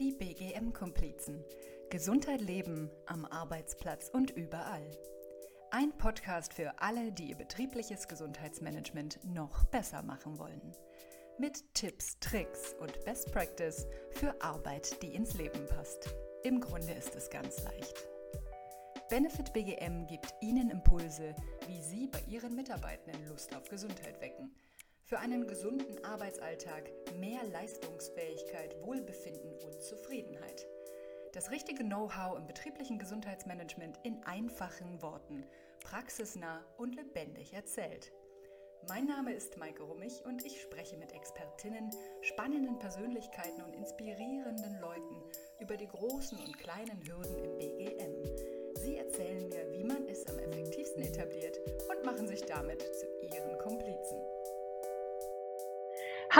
Die BGM-Komplizen. Gesundheit leben am Arbeitsplatz und überall. Ein Podcast für alle, die ihr betriebliches Gesundheitsmanagement noch besser machen wollen. Mit Tipps, Tricks und Best Practice für Arbeit, die ins Leben passt. Im Grunde ist es ganz leicht. Benefit BGM gibt Ihnen Impulse, wie Sie bei Ihren Mitarbeitenden Lust auf Gesundheit wecken – für einen gesunden Arbeitsalltag, mehr Leistungsfähigkeit, Wohlbefinden und Zufriedenheit. Das richtige Know-how im betrieblichen Gesundheitsmanagement in einfachen Worten, praxisnah und lebendig erzählt. Mein Name ist Maike Rummich und ich spreche mit Expertinnen, spannenden Persönlichkeiten und inspirierenden Leuten über die großen und kleinen Hürden im BGM. Sie erzählen mir, wie man es am effektivsten etabliert und machen sich damit zu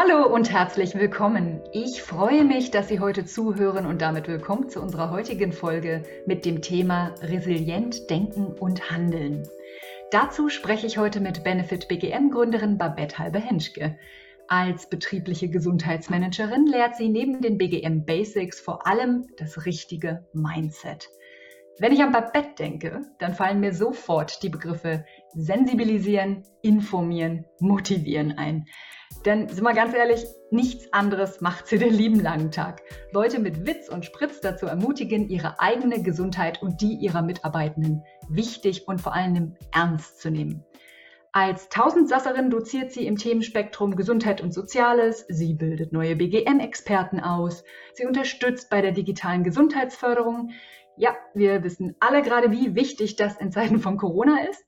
Hallo und herzlich willkommen. Ich freue mich, dass Sie heute zuhören und damit willkommen zu unserer heutigen Folge mit dem Thema Resilient Denken und Handeln. Dazu spreche ich heute mit Benefit BGM Gründerin Babette Halbe-Henschke. Als betriebliche Gesundheitsmanagerin lehrt sie neben den BGM Basics vor allem das richtige Mindset. Wenn ich an Babette denke, dann fallen mir sofort die Begriffe sensibilisieren, informieren, motivieren ein. Denn sind wir ganz ehrlich, nichts anderes macht sie den lieben langen Tag. Leute mit Witz und Spritz dazu ermutigen, ihre eigene Gesundheit und die ihrer Mitarbeitenden wichtig und vor allem ernst zu nehmen. Als Tausendsasserin doziert sie im Themenspektrum Gesundheit und Soziales, sie bildet neue BGM-Experten aus, sie unterstützt bei der digitalen Gesundheitsförderung. Ja, wir wissen alle gerade, wie wichtig das in Zeiten von Corona ist.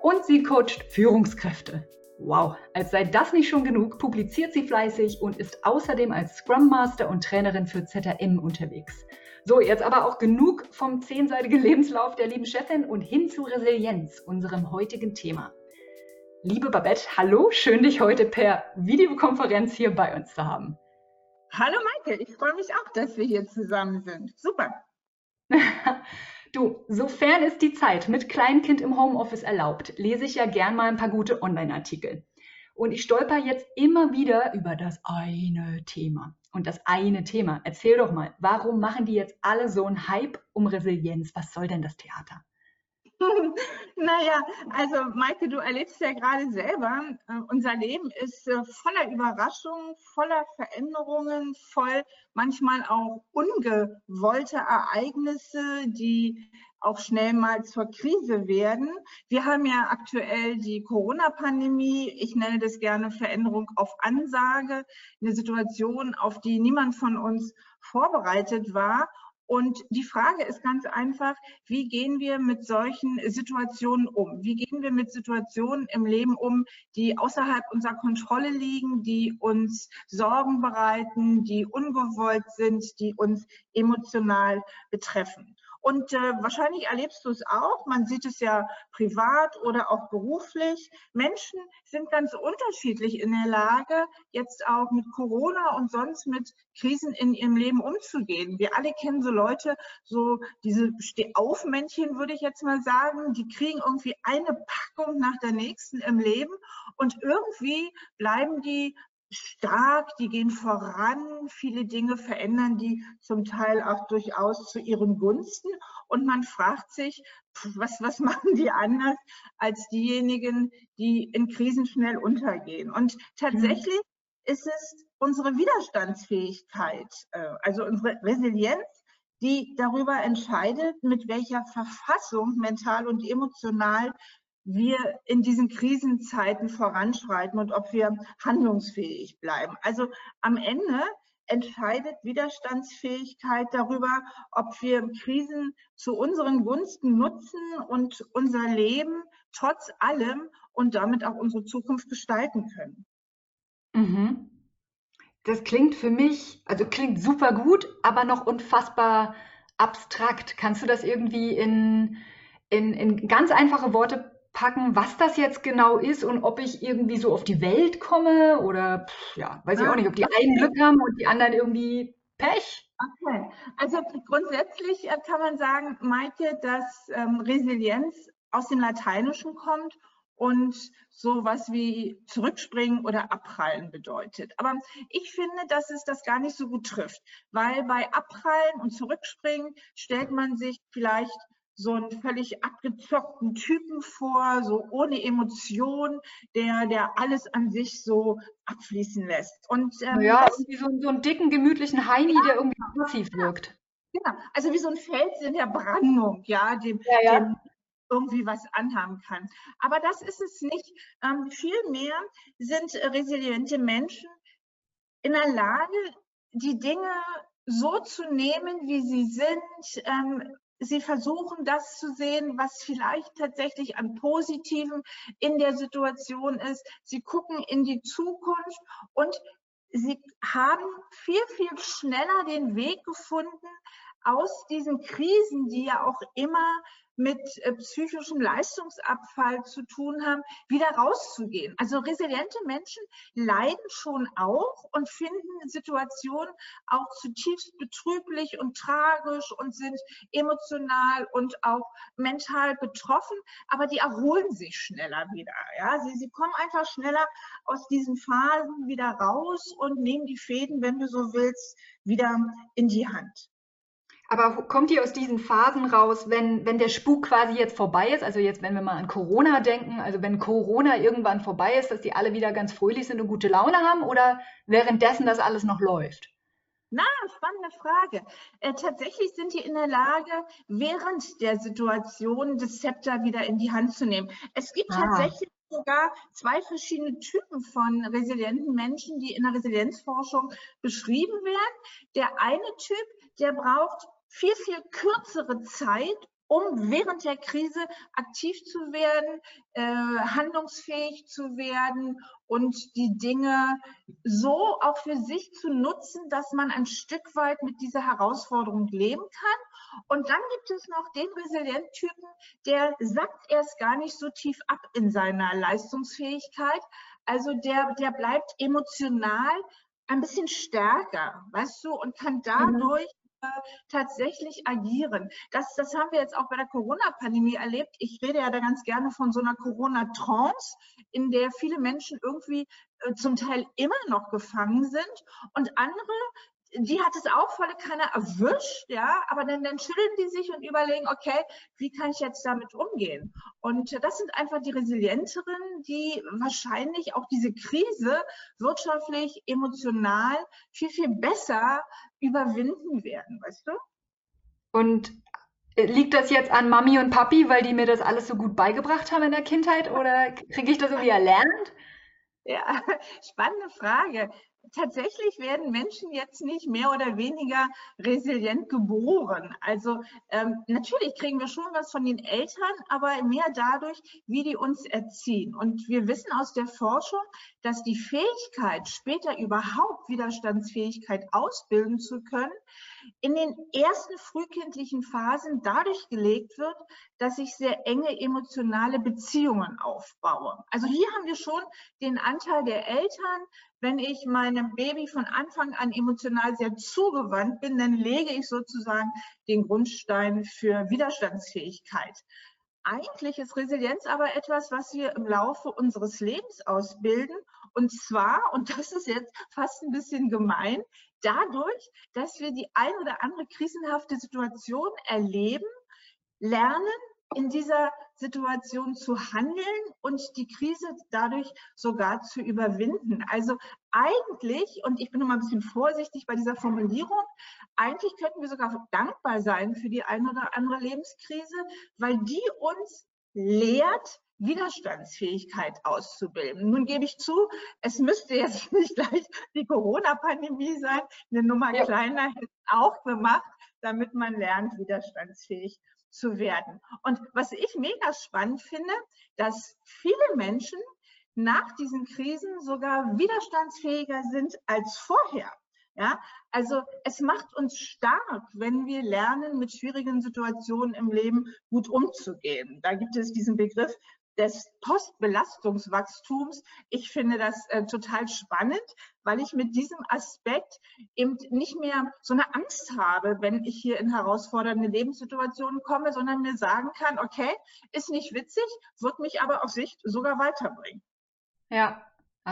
Und sie coacht Führungskräfte. Wow, als sei das nicht schon genug, publiziert sie fleißig und ist außerdem als Scrum Master und Trainerin für ZRM unterwegs. So, jetzt aber auch genug vom zehnseitigen Lebenslauf der lieben Chefin und hin zu Resilienz, unserem heutigen Thema. Liebe Babette, hallo, schön dich heute per Videokonferenz hier bei uns zu haben. Hallo Maike, ich freue mich auch, dass wir hier zusammen sind. Super. Du, sofern es die Zeit mit Kleinkind im Homeoffice erlaubt, lese ich ja gern mal ein paar gute Online-Artikel. Und ich stolper jetzt immer wieder über das eine Thema. Und das eine Thema, erzähl doch mal, warum machen die jetzt alle so einen Hype um Resilienz? Was soll denn das Theater? naja, also Maike, du erlebst ja gerade selber, äh, unser Leben ist äh, voller Überraschungen, voller Veränderungen, voll manchmal auch ungewollte Ereignisse, die auch schnell mal zur Krise werden. Wir haben ja aktuell die Corona-Pandemie. Ich nenne das gerne Veränderung auf Ansage, eine Situation, auf die niemand von uns vorbereitet war. Und die Frage ist ganz einfach, wie gehen wir mit solchen Situationen um? Wie gehen wir mit Situationen im Leben um, die außerhalb unserer Kontrolle liegen, die uns Sorgen bereiten, die ungewollt sind, die uns emotional betreffen? Und äh, wahrscheinlich erlebst du es auch, man sieht es ja privat oder auch beruflich. Menschen sind ganz unterschiedlich in der Lage, jetzt auch mit Corona und sonst mit Krisen in ihrem Leben umzugehen. Wir alle kennen so Leute, so diese Stehaufmännchen, würde ich jetzt mal sagen, die kriegen irgendwie eine Packung nach der nächsten im Leben und irgendwie bleiben die stark, die gehen voran, viele Dinge verändern die zum Teil auch durchaus zu ihren Gunsten. Und man fragt sich, was, was machen die anders als diejenigen, die in Krisen schnell untergehen? Und tatsächlich mhm. ist es unsere Widerstandsfähigkeit, äh, also unsere Resilienz, die darüber entscheidet, mit welcher Verfassung mental und emotional wir in diesen Krisenzeiten voranschreiten und ob wir handlungsfähig bleiben. Also am Ende entscheidet Widerstandsfähigkeit darüber, ob wir Krisen zu unseren Gunsten nutzen und unser Leben trotz allem und damit auch unsere Zukunft gestalten können. Mhm. Das klingt für mich, also klingt super gut, aber noch unfassbar abstrakt. Kannst du das irgendwie in, in, in ganz einfache Worte packen, was das jetzt genau ist und ob ich irgendwie so auf die Welt komme oder pff, ja, weiß ich auch nicht, ob die einen Glück haben und die anderen irgendwie Pech. Okay, also grundsätzlich äh, kann man sagen, Maike, dass ähm, Resilienz aus dem Lateinischen kommt und sowas wie zurückspringen oder abprallen bedeutet. Aber ich finde, dass es das gar nicht so gut trifft, weil bei abprallen und zurückspringen stellt man sich vielleicht so einen völlig abgezockten Typen vor, so ohne Emotion, der, der alles an sich so abfließen lässt. Und ähm, ja, irgendwie so, so einen dicken, gemütlichen Heini, ja, der irgendwie passiv wirkt. Genau, also wie so ein Fels in der Brandung, ja, dem, ja, ja. dem irgendwie was anhaben kann. Aber das ist es nicht. Ähm, vielmehr sind resiliente Menschen in der Lage, die Dinge so zu nehmen, wie sie sind, ähm, Sie versuchen das zu sehen, was vielleicht tatsächlich an Positiven in der Situation ist. Sie gucken in die Zukunft und sie haben viel, viel schneller den Weg gefunden, aus diesen Krisen, die ja auch immer mit äh, psychischem Leistungsabfall zu tun haben, wieder rauszugehen. Also resiliente Menschen leiden schon auch und finden Situationen auch zutiefst betrüblich und tragisch und sind emotional und auch mental betroffen, aber die erholen sich schneller wieder. Ja? Sie, sie kommen einfach schneller aus diesen Phasen wieder raus und nehmen die Fäden, wenn du so willst, wieder in die Hand. Aber kommt ihr aus diesen Phasen raus, wenn, wenn der Spuk quasi jetzt vorbei ist? Also jetzt, wenn wir mal an Corona denken, also wenn Corona irgendwann vorbei ist, dass die alle wieder ganz fröhlich sind und gute Laune haben oder währenddessen das alles noch läuft? Na, spannende Frage. Äh, tatsächlich sind die in der Lage, während der Situation das Zepter wieder in die Hand zu nehmen. Es gibt ah. tatsächlich sogar zwei verschiedene Typen von resilienten Menschen, die in der Resilienzforschung beschrieben werden. Der eine Typ, der braucht viel, viel kürzere Zeit, um während der Krise aktiv zu werden, äh, handlungsfähig zu werden und die Dinge so auch für sich zu nutzen, dass man ein Stück weit mit dieser Herausforderung leben kann. Und dann gibt es noch den Resilienttypen, der sackt erst gar nicht so tief ab in seiner Leistungsfähigkeit. Also der, der bleibt emotional ein bisschen stärker, weißt du, und kann mhm. dadurch tatsächlich agieren. Das, das haben wir jetzt auch bei der Corona-Pandemie erlebt. Ich rede ja da ganz gerne von so einer Corona-Trance, in der viele Menschen irgendwie äh, zum Teil immer noch gefangen sind und andere die hat es auch volle Kanne erwischt, ja, aber dann, dann schütteln die sich und überlegen, okay, wie kann ich jetzt damit umgehen? Und das sind einfach die Resilienteren, die wahrscheinlich auch diese Krise wirtschaftlich, emotional viel, viel besser überwinden werden, weißt du? Und äh, liegt das jetzt an Mami und Papi, weil die mir das alles so gut beigebracht haben in der Kindheit oder kriege ich das irgendwie erlernt? Ja, spannende Frage tatsächlich werden Menschen jetzt nicht mehr oder weniger resilient geboren. Also ähm, natürlich kriegen wir schon was von den Eltern, aber mehr dadurch, wie die uns erziehen. Und wir wissen aus der Forschung, dass die Fähigkeit, später überhaupt Widerstandsfähigkeit ausbilden zu können, in den ersten frühkindlichen Phasen dadurch gelegt wird, dass ich sehr enge emotionale Beziehungen aufbaue. Also hier haben wir schon den Anteil der Eltern. Wenn ich meinem Baby von Anfang an emotional sehr zugewandt bin, dann lege ich sozusagen den Grundstein für Widerstandsfähigkeit. Eigentlich ist Resilienz aber etwas, was wir im Laufe unseres Lebens ausbilden. Und zwar, und das ist jetzt fast ein bisschen gemein, dadurch, dass wir die ein oder andere krisenhafte Situation erleben, lernen, in dieser Situation zu handeln und die Krise dadurch sogar zu überwinden. Also eigentlich, und ich bin mal ein bisschen vorsichtig bei dieser Formulierung, eigentlich könnten wir sogar dankbar sein für die eine oder andere Lebenskrise, weil die uns lehrt, Widerstandsfähigkeit auszubilden. Nun gebe ich zu, es müsste jetzt nicht gleich die Corona-Pandemie sein. Eine Nummer ja. kleiner hätte auch gemacht, damit man lernt, widerstandsfähig zu werden. Und was ich mega spannend finde, dass viele Menschen nach diesen Krisen sogar widerstandsfähiger sind als vorher. Ja, also es macht uns stark, wenn wir lernen, mit schwierigen Situationen im Leben gut umzugehen. Da gibt es diesen Begriff des Postbelastungswachstums. Ich finde das äh, total spannend, weil ich mit diesem Aspekt eben nicht mehr so eine Angst habe, wenn ich hier in herausfordernde Lebenssituationen komme, sondern mir sagen kann, okay, ist nicht witzig, wird mich aber auf Sicht sogar weiterbringen. Ja,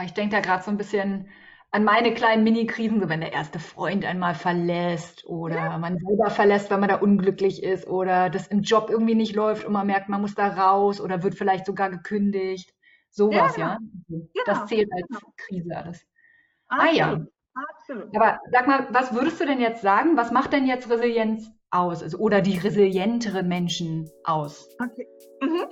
ich denke da gerade so ein bisschen an meine kleinen Mini-Krisen, so wenn der erste Freund einmal verlässt oder ja. man selber verlässt, weil man da unglücklich ist oder das im Job irgendwie nicht läuft und man merkt, man muss da raus oder wird vielleicht sogar gekündigt. Sowas, ja. ja? Genau. Das zählt als genau. Krise alles. Absolut. Ah ja. Absolut. Aber sag mal, was würdest du denn jetzt sagen? Was macht denn jetzt Resilienz aus? Also, oder die resilienteren Menschen aus? Okay. Mhm.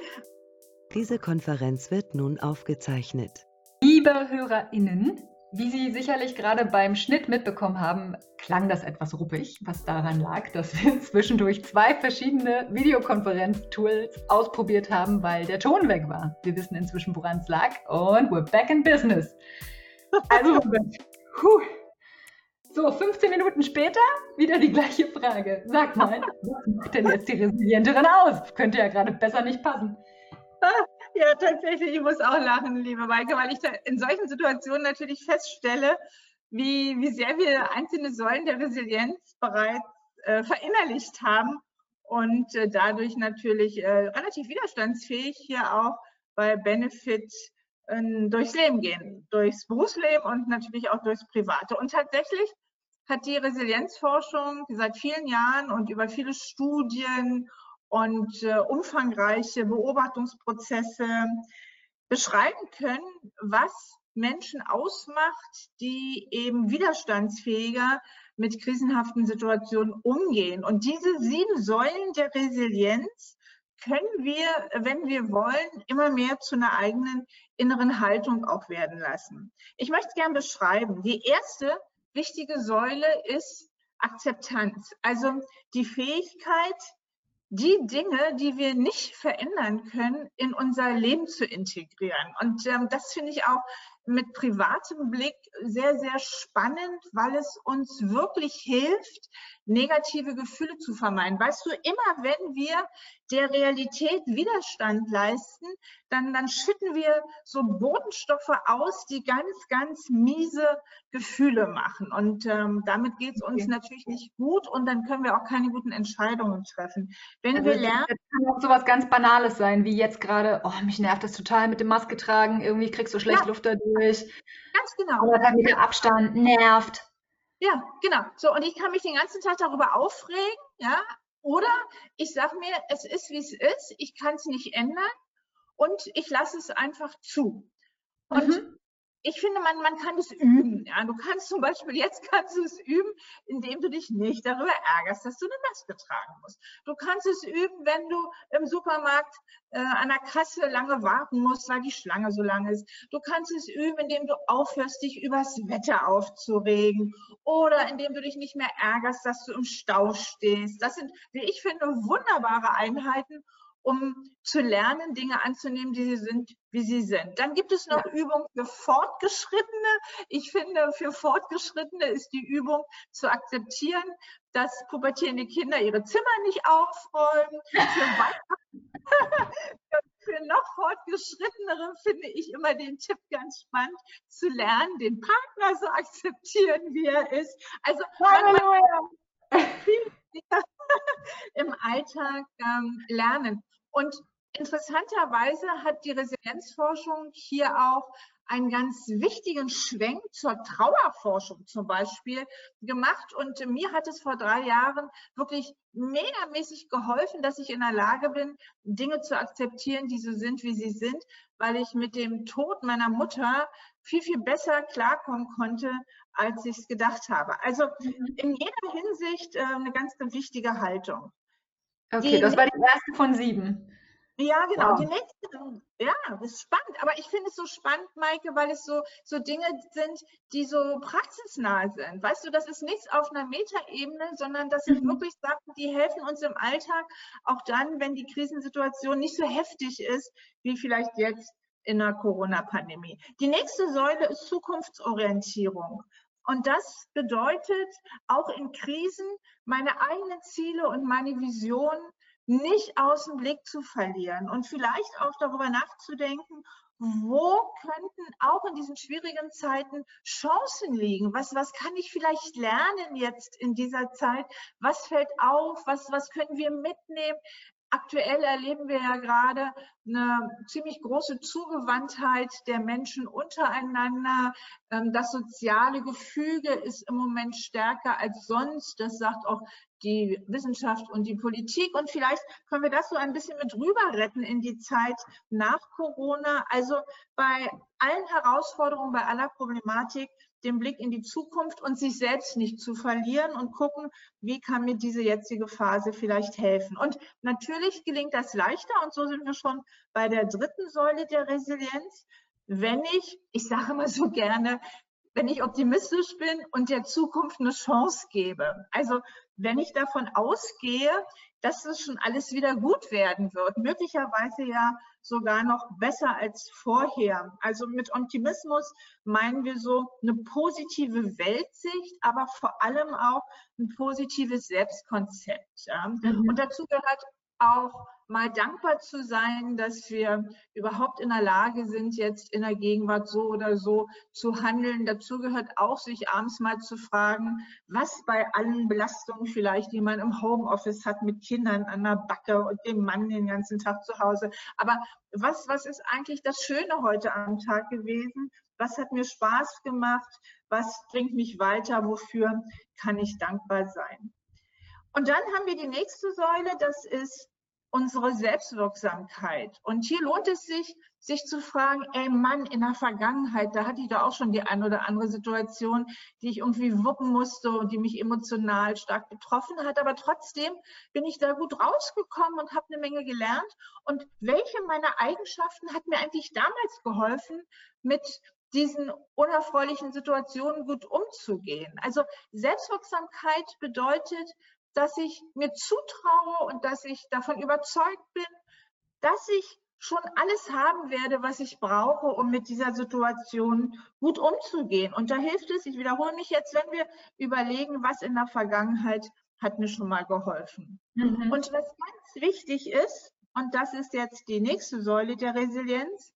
Diese Konferenz wird nun aufgezeichnet. Liebe HörerInnen, wie Sie sicherlich gerade beim Schnitt mitbekommen haben, klang das etwas ruppig, was daran lag, dass wir zwischendurch zwei verschiedene Videokonferenz-Tools ausprobiert haben, weil der Ton weg war. Wir wissen inzwischen, woran es lag und we're back in business. Also, puh. So, 15 Minuten später wieder die gleiche Frage. Sag mal, was macht denn jetzt die Resilienterin aus? Könnte ja gerade besser nicht passen. Ja, tatsächlich, ich muss auch lachen, liebe Maike, weil ich in solchen Situationen natürlich feststelle, wie, wie sehr wir einzelne Säulen der Resilienz bereits äh, verinnerlicht haben und äh, dadurch natürlich äh, relativ widerstandsfähig hier auch bei Benefit ähm, durchs Leben gehen, durchs Berufsleben und natürlich auch durchs Private. Und tatsächlich hat die Resilienzforschung seit vielen Jahren und über viele Studien und äh, umfangreiche Beobachtungsprozesse beschreiben können, was Menschen ausmacht, die eben widerstandsfähiger mit krisenhaften Situationen umgehen. Und diese sieben Säulen der Resilienz können wir, wenn wir wollen, immer mehr zu einer eigenen inneren Haltung auch werden lassen. Ich möchte es gerne beschreiben. Die erste wichtige Säule ist Akzeptanz, also die Fähigkeit, die Dinge, die wir nicht verändern können, in unser Leben zu integrieren. Und ähm, das finde ich auch mit privatem Blick sehr, sehr spannend, weil es uns wirklich hilft, negative Gefühle zu vermeiden. Weißt du, immer wenn wir der Realität Widerstand leisten, dann, dann schütten wir so Bodenstoffe aus, die ganz, ganz miese Gefühle machen. Und ähm, damit geht es uns okay. natürlich nicht gut und dann können wir auch keine guten Entscheidungen treffen. Wenn also wir lernen. Das kann auch so was ganz Banales sein, wie jetzt gerade, oh, mich nervt das total mit dem Maske tragen, irgendwie kriegst du schlecht ja. Luft dadurch. Ganz genau. Mit dem Abstand nervt. Ja, genau. So, und ich kann mich den ganzen Tag darüber aufregen, ja. Oder ich sage mir, es ist, wie es ist, ich kann es nicht ändern und ich lasse es einfach zu. Und mhm ich finde, man, man kann es üben. Ja? Du kannst zum Beispiel, jetzt kannst du es üben, indem du dich nicht darüber ärgerst, dass du eine Maske tragen musst. Du kannst es üben, wenn du im Supermarkt äh, an der Kasse lange warten musst, weil die Schlange so lang ist. Du kannst es üben, indem du aufhörst, dich übers Wetter aufzuregen oder indem du dich nicht mehr ärgerst, dass du im Stau stehst. Das sind, wie ich finde, wunderbare Einheiten, um zu lernen, Dinge anzunehmen, die sie sind, wie sie sind. Dann gibt es noch ja. Übungen für Fortgeschrittene. Ich finde, für Fortgeschrittene ist die Übung zu akzeptieren, dass pubertierende Kinder ihre Zimmer nicht aufräumen. Für, für noch fortgeschrittenere finde ich immer den Tipp ganz spannend, zu lernen, den Partner so akzeptieren, wie er ist. Also Halleluja. im Alltag ähm, lernen. Und interessanterweise hat die Resilienzforschung hier auch einen ganz wichtigen Schwenk zur Trauerforschung zum Beispiel gemacht. Und mir hat es vor drei Jahren wirklich megamäßig geholfen, dass ich in der Lage bin, Dinge zu akzeptieren, die so sind, wie sie sind, weil ich mit dem Tod meiner Mutter viel, viel besser klarkommen konnte, als ich es gedacht habe. Also mhm. in jeder Hinsicht äh, eine ganz, ganz wichtige Haltung. Okay, die das war die erste von sieben. Ja, genau. Wow. Die nächste, ja, das ist spannend. Aber ich finde es so spannend, Maike, weil es so, so Dinge sind, die so praxisnah sind. Weißt du, das ist nichts auf einer Metaebene, sondern das sind mhm. wirklich Sachen, die helfen uns im Alltag, auch dann, wenn die Krisensituation nicht so heftig ist, wie vielleicht jetzt in der Corona-Pandemie. Die nächste Säule ist Zukunftsorientierung. Und das bedeutet auch in Krisen meine eigenen Ziele und meine Vision nicht aus dem Blick zu verlieren und vielleicht auch darüber nachzudenken, wo könnten auch in diesen schwierigen Zeiten Chancen liegen? Was, was kann ich vielleicht lernen jetzt in dieser Zeit? Was fällt auf? Was, was können wir mitnehmen? Aktuell erleben wir ja gerade eine ziemlich große Zugewandtheit der Menschen untereinander. Ähm, das soziale Gefüge ist im Moment stärker als sonst. Das sagt auch die Wissenschaft und die Politik. Und vielleicht können wir das so ein bisschen mit rüber retten in die Zeit nach Corona. Also bei allen Herausforderungen, bei aller Problematik den Blick in die Zukunft und sich selbst nicht zu verlieren und gucken, wie kann mir diese jetzige Phase vielleicht helfen. Und natürlich gelingt das leichter und so sind wir schon bei der dritten Säule der Resilienz, wenn ich, ich sage immer so gerne, wenn ich optimistisch bin und der Zukunft eine Chance gebe. Also wenn ich davon ausgehe, dass es schon alles wieder gut werden wird, möglicherweise ja sogar noch besser als vorher. Also mit Optimismus meinen wir so eine positive Weltsicht, aber vor allem auch ein positives Selbstkonzept. Ja. Mhm. Und dazu gehört auch mal dankbar zu sein, dass wir überhaupt in der Lage sind, jetzt in der Gegenwart so oder so zu handeln. Dazu gehört auch, sich abends mal zu fragen, was bei allen Belastungen vielleicht, die man im Homeoffice hat, mit Kindern an der Backe und dem Mann den ganzen Tag zu Hause. Aber was, was ist eigentlich das Schöne heute am Tag gewesen? Was hat mir Spaß gemacht? Was bringt mich weiter? Wofür kann ich dankbar sein? Und dann haben wir die nächste Säule, das ist unsere Selbstwirksamkeit. Und hier lohnt es sich, sich zu fragen, ey Mann, in der Vergangenheit, da hatte ich da auch schon die ein oder andere Situation, die ich irgendwie wuppen musste und die mich emotional stark betroffen hat. Aber trotzdem bin ich da gut rausgekommen und habe eine Menge gelernt. Und welche meiner Eigenschaften hat mir eigentlich damals geholfen, mit diesen unerfreulichen Situationen gut umzugehen. Also Selbstwirksamkeit bedeutet, dass ich mir zutraue und dass ich davon überzeugt bin, dass ich schon alles haben werde, was ich brauche, um mit dieser Situation gut umzugehen. Und da hilft es, ich wiederhole mich jetzt, wenn wir überlegen, was in der Vergangenheit hat mir schon mal geholfen. Mhm. Und was ganz wichtig ist, und das ist jetzt die nächste Säule der Resilienz,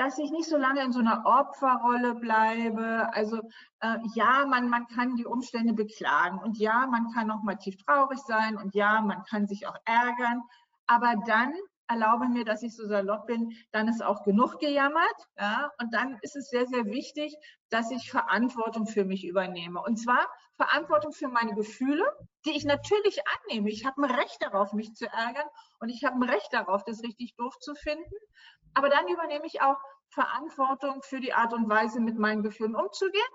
dass ich nicht so lange in so einer Opferrolle bleibe. Also äh, ja, man, man kann die Umstände beklagen und ja, man kann auch mal tief traurig sein und ja, man kann sich auch ärgern. Aber dann erlaube mir, dass ich so salopp bin, dann ist auch genug gejammert. Ja? Und dann ist es sehr, sehr wichtig, dass ich Verantwortung für mich übernehme. Und zwar Verantwortung für meine Gefühle, die ich natürlich annehme. Ich habe ein Recht darauf, mich zu ärgern und ich habe ein Recht darauf, das richtig doof zu finden. Aber dann übernehme ich auch Verantwortung für die Art und Weise, mit meinen Gefühlen umzugehen.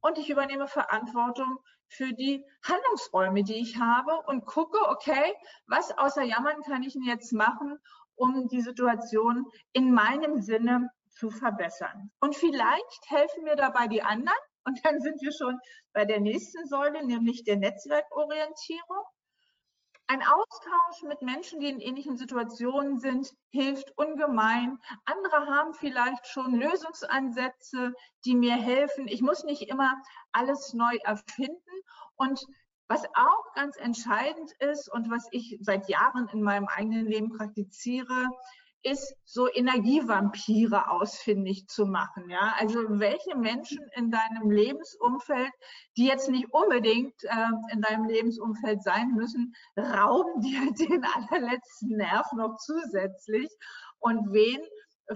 Und ich übernehme Verantwortung für die Handlungsräume, die ich habe und gucke, okay, was außer Jammern kann ich denn jetzt machen, um die Situation in meinem Sinne zu verbessern. Und vielleicht helfen mir dabei die anderen. Und dann sind wir schon bei der nächsten Säule, nämlich der Netzwerkorientierung. Ein Austausch mit Menschen, die in ähnlichen Situationen sind, hilft ungemein. Andere haben vielleicht schon Lösungsansätze, die mir helfen. Ich muss nicht immer alles neu erfinden. Und was auch ganz entscheidend ist und was ich seit Jahren in meinem eigenen Leben praktiziere, ist, so Energievampire ausfindig zu machen. Ja? Also welche Menschen in deinem Lebensumfeld, die jetzt nicht unbedingt äh, in deinem Lebensumfeld sein müssen, rauben dir den allerletzten Nerv noch zusätzlich und wen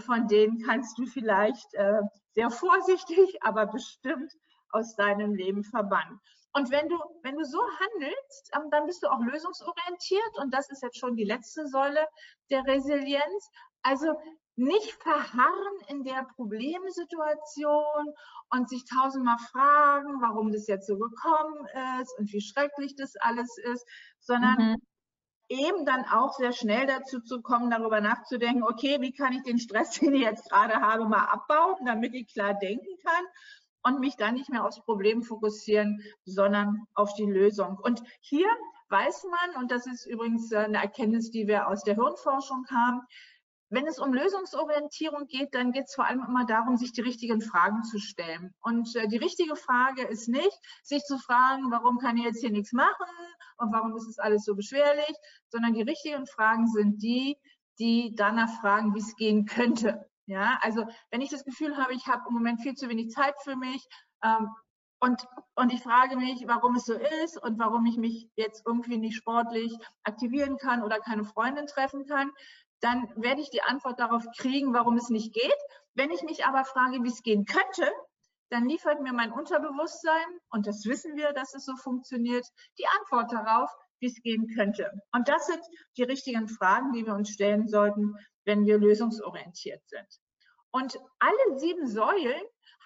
von denen kannst du vielleicht äh, sehr vorsichtig, aber bestimmt aus deinem Leben verbannen. Und wenn du, wenn du so handelst, ähm, dann bist du auch lösungsorientiert. Und das ist jetzt schon die letzte Säule der Resilienz. Also nicht verharren in der Problemsituation und sich tausendmal fragen, warum das jetzt so gekommen ist und wie schrecklich das alles ist, sondern mhm. eben dann auch sehr schnell dazu zu kommen, darüber nachzudenken, okay, wie kann ich den Stress, den ich jetzt gerade habe, mal abbauen, damit ich klar denken kann und mich dann nicht mehr aufs Problem fokussieren, sondern auf die Lösung. Und hier weiß man, und das ist übrigens äh, eine Erkenntnis, die wir aus der Hirnforschung haben, wenn es um Lösungsorientierung geht, dann geht es vor allem immer darum, sich die richtigen Fragen zu stellen. Und äh, die richtige Frage ist nicht, sich zu fragen, warum kann ich jetzt hier nichts machen und warum ist es alles so beschwerlich, sondern die richtigen Fragen sind die, die danach fragen, wie es gehen könnte. Ja, also wenn ich das Gefühl habe, ich habe im Moment viel zu wenig Zeit für mich ähm, und, und ich frage mich, warum es so ist und warum ich mich jetzt irgendwie nicht sportlich aktivieren kann oder keine Freundin treffen kann, dann werde ich die Antwort darauf kriegen, warum es nicht geht. Wenn ich mich aber frage, wie es gehen könnte, dann liefert mir mein Unterbewusstsein, und das wissen wir, dass es so funktioniert, die Antwort darauf, wie es gehen könnte. Und das sind die richtigen Fragen, die wir uns stellen sollten, wenn wir lösungsorientiert sind. Und alle sieben Säulen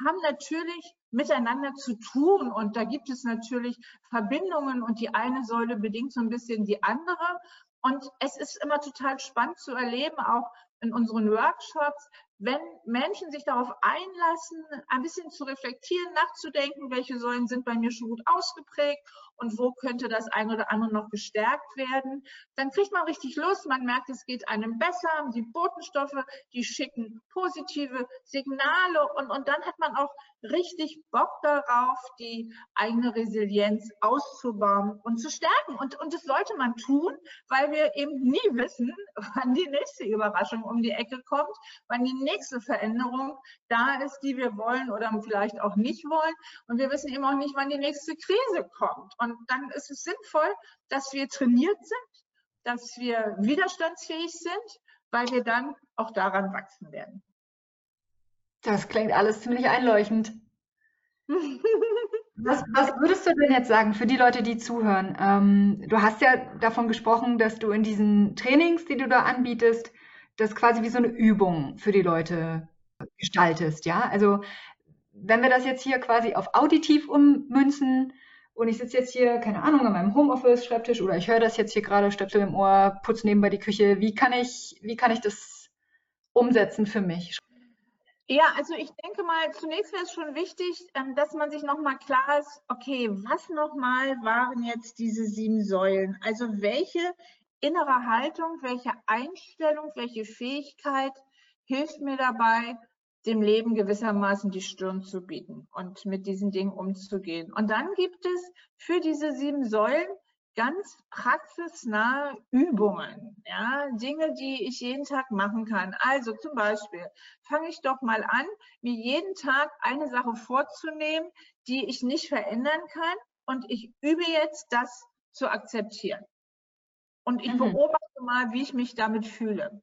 haben natürlich miteinander zu tun und da gibt es natürlich Verbindungen und die eine Säule bedingt so ein bisschen die andere. Und es ist immer total spannend zu erleben, auch in unseren Workshops, wenn Menschen sich darauf einlassen, ein bisschen zu reflektieren, nachzudenken, welche Säulen sind bei mir schon gut ausgeprägt und wo könnte das ein oder andere noch gestärkt werden, dann kriegt man richtig Lust, man merkt, es geht einem besser, die Botenstoffe, die schicken positive Signale und, und dann hat man auch richtig Bock darauf, die eigene Resilienz auszubauen und zu stärken. Und, und das sollte man tun, weil wir eben nie wissen, wann die nächste Überraschung um die Ecke kommt, wann die nächste Veränderung da ist, die wir wollen oder vielleicht auch nicht wollen. Und wir wissen eben auch nicht, wann die nächste Krise kommt. Und dann ist es sinnvoll, dass wir trainiert sind, dass wir widerstandsfähig sind, weil wir dann auch daran wachsen werden. Das klingt alles ziemlich einleuchtend. Was, was, würdest du denn jetzt sagen für die Leute, die zuhören? Ähm, du hast ja davon gesprochen, dass du in diesen Trainings, die du da anbietest, das quasi wie so eine Übung für die Leute gestaltest, ja? Also wenn wir das jetzt hier quasi auf auditiv ummünzen und ich sitze jetzt hier, keine Ahnung, an meinem Homeoffice-Schreibtisch oder ich höre das jetzt hier gerade, Stöpsel im Ohr, putze nebenbei die Küche, wie kann ich, wie kann ich das umsetzen für mich? Ja, also ich denke mal, zunächst wäre es schon wichtig, ähm, dass man sich nochmal klar ist, okay, was nochmal waren jetzt diese sieben Säulen? Also welche innere Haltung, welche Einstellung, welche Fähigkeit hilft mir dabei, dem Leben gewissermaßen die Stirn zu bieten und mit diesen Dingen umzugehen. Und dann gibt es für diese sieben Säulen ganz praxisnahe Übungen, ja, Dinge, die ich jeden Tag machen kann. Also zum Beispiel fange ich doch mal an, mir jeden Tag eine Sache vorzunehmen, die ich nicht verändern kann und ich übe jetzt das zu akzeptieren. Und ich mhm. beobachte mal, wie ich mich damit fühle.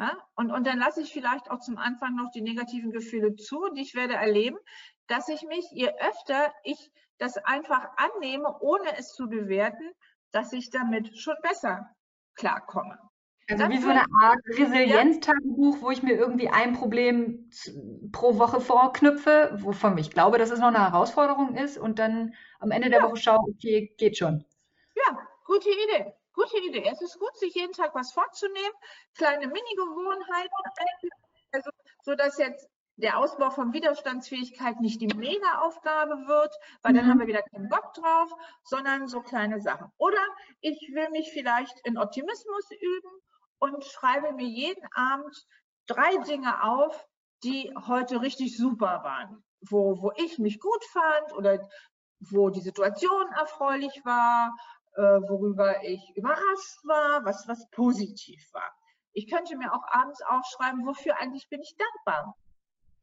Ja? Und, und dann lasse ich vielleicht auch zum Anfang noch die negativen Gefühle zu, die ich werde erleben, dass ich mich, je öfter ich das einfach annehme, ohne es zu bewerten, dass ich damit schon besser klarkomme. Also das wie so eine Art Resilienztagebuch, wo ich mir irgendwie ein Problem pro Woche vorknüpfe, wovon ich glaube, dass es noch eine Herausforderung ist und dann am Ende der ja. Woche schaue, okay, geht schon. Ja, gute Idee. Gute Idee. Es ist gut, sich jeden Tag was vorzunehmen, kleine Mini-Gewohnheiten, also, so dass jetzt der Ausbau von Widerstandsfähigkeit nicht die Mega-Aufgabe wird, weil mhm. dann haben wir wieder keinen Bock drauf, sondern so kleine Sachen. Oder ich will mich vielleicht in Optimismus üben und schreibe mir jeden Abend drei Dinge auf, die heute richtig super waren, wo, wo ich mich gut fand oder wo die Situation erfreulich war, worüber ich überrascht war, was, was positiv war. Ich könnte mir auch abends aufschreiben, wofür eigentlich bin ich dankbar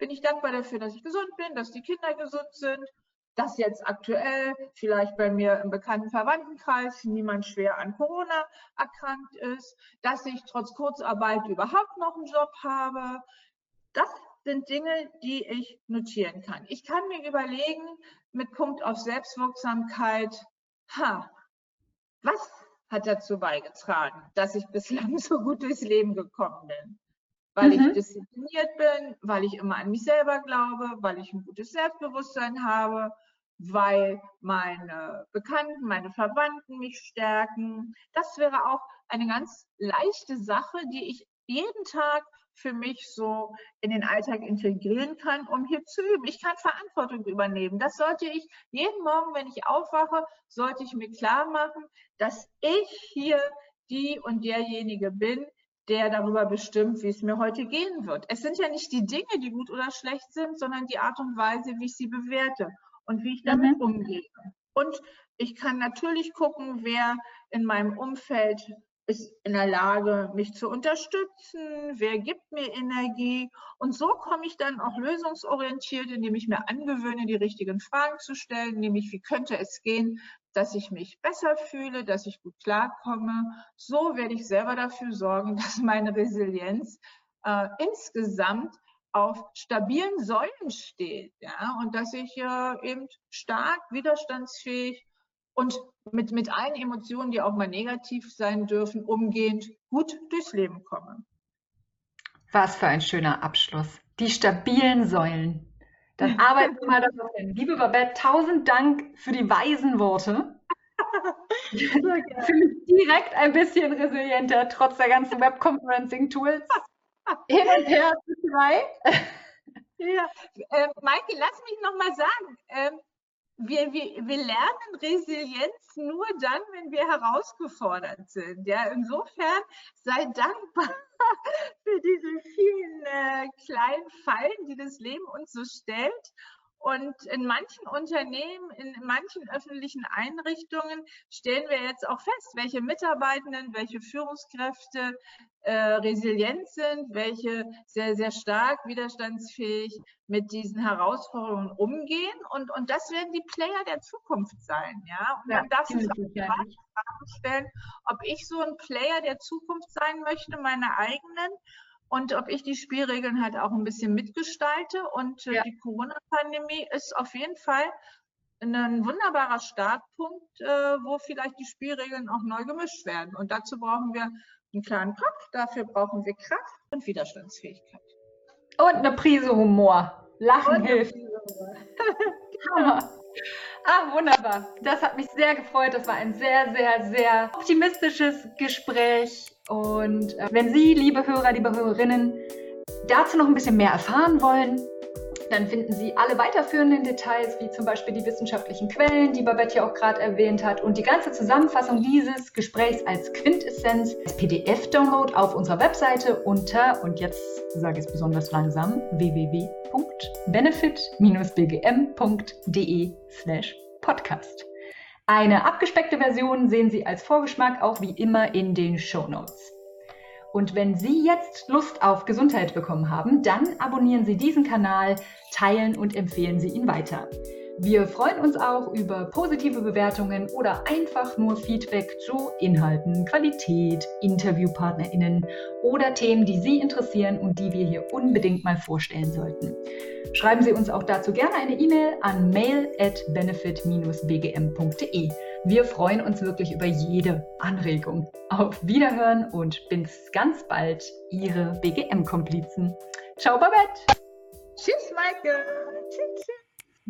bin ich dankbar dafür, dass ich gesund bin, dass die Kinder gesund sind, dass jetzt aktuell vielleicht bei mir im bekannten Verwandtenkreis niemand schwer an Corona erkrankt ist, dass ich trotz Kurzarbeit überhaupt noch einen Job habe. Das sind Dinge, die ich notieren kann. Ich kann mir überlegen, mit Punkt auf Selbstwirksamkeit, ha, was hat dazu beigetragen, dass ich bislang so gut durchs Leben gekommen bin? weil mhm. ich diszipliniert bin, weil ich immer an mich selber glaube, weil ich ein gutes Selbstbewusstsein habe, weil meine Bekannten, meine Verwandten mich stärken. Das wäre auch eine ganz leichte Sache, die ich jeden Tag für mich so in den Alltag integrieren kann, um hier zu üben. Ich kann Verantwortung übernehmen. Das sollte ich jeden Morgen, wenn ich aufwache, sollte ich mir klar machen, dass ich hier die und derjenige bin, der darüber bestimmt, wie es mir heute gehen wird. Es sind ja nicht die Dinge, die gut oder schlecht sind, sondern die Art und Weise, wie ich sie bewerte und wie ich damit mhm. umgehe. Und Ich kann natürlich gucken, wer in meinem Umfeld ist in der Lage, mich zu unterstützen, wer gibt mir Energie. Und so komme ich dann auch lösungsorientiert, indem ich mir angewöhne, die richtigen Fragen zu stellen, nämlich wie könnte es gehen, dass ich mich besser fühle, dass ich gut klarkomme. So werde ich selber dafür sorgen, dass meine Resilienz äh, insgesamt auf stabilen Säulen steht ja, und dass ich äh, eben stark, widerstandsfähig und mit, mit allen Emotionen, die auch mal negativ sein dürfen, umgehend gut durchs Leben komme. Was für ein schöner Abschluss. Die stabilen Säulen. Dann arbeiten wir mal darauf hin. Liebe Babette, tausend Dank für die weisen Worte. Ich fühle mich direkt ein bisschen resilienter, trotz der ganzen Webconferencing-Tools. Hin und her zwei. Ja, äh, Maike, lass mich nochmal sagen, ähm, wir, wir, wir lernen Resilienz nur dann, wenn wir herausgefordert sind. Ja, insofern sei dankbar für diese vielen äh, kleinen Fallen, die das Leben uns so stellt. Und in manchen Unternehmen, in manchen öffentlichen Einrichtungen stellen wir jetzt auch fest, welche Mitarbeitenden, welche Führungskräfte äh, resilient sind, welche sehr, sehr stark widerstandsfähig mit diesen Herausforderungen umgehen. Und, und das werden die Player der Zukunft sein. Ja? Und ja, man darf sich auch Fragen stellen, ob ich so ein Player der Zukunft sein möchte, meine eigenen und ob ich die Spielregeln halt auch ein bisschen mitgestalte. Und äh, ja. die Corona-Pandemie ist auf jeden Fall ein wunderbarer Startpunkt, äh, wo vielleicht die Spielregeln auch neu gemischt werden. Und dazu brauchen wir einen klaren Kopf, dafür brauchen wir Kraft und Widerstandsfähigkeit. Und eine Prise Humor. Lachen und hilft. Ah, wunderbar. Das hat mich sehr gefreut. Das war ein sehr, sehr, sehr optimistisches Gespräch. Und äh, wenn Sie, liebe Hörer, liebe Hörerinnen, dazu noch ein bisschen mehr erfahren wollen, dann finden Sie alle weiterführenden Details, wie zum Beispiel die wissenschaftlichen Quellen, die Babette ja auch gerade erwähnt hat, und die ganze Zusammenfassung dieses Gesprächs als Quintessenz, als PDF-Download auf unserer Webseite unter, und jetzt sage ich es besonders langsam, www.benefit-bgm.de slash podcast. Eine abgespeckte Version sehen Sie als Vorgeschmack auch wie immer in den Show Notes. Und wenn Sie jetzt Lust auf Gesundheit bekommen haben, dann abonnieren Sie diesen Kanal, teilen und empfehlen Sie ihn weiter. Wir freuen uns auch über positive Bewertungen oder einfach nur Feedback zu Inhalten, Qualität, InterviewpartnerInnen oder Themen, die Sie interessieren und die wir hier unbedingt mal vorstellen sollten. Schreiben Sie uns auch dazu gerne eine E-Mail an mail at benefit-bgm.de. Wir freuen uns wirklich über jede Anregung. Auf Wiederhören und bis ganz bald, Ihre BGM-Komplizen. Ciao, Babette! Tschüss, Maike! Tschüss, tschüss!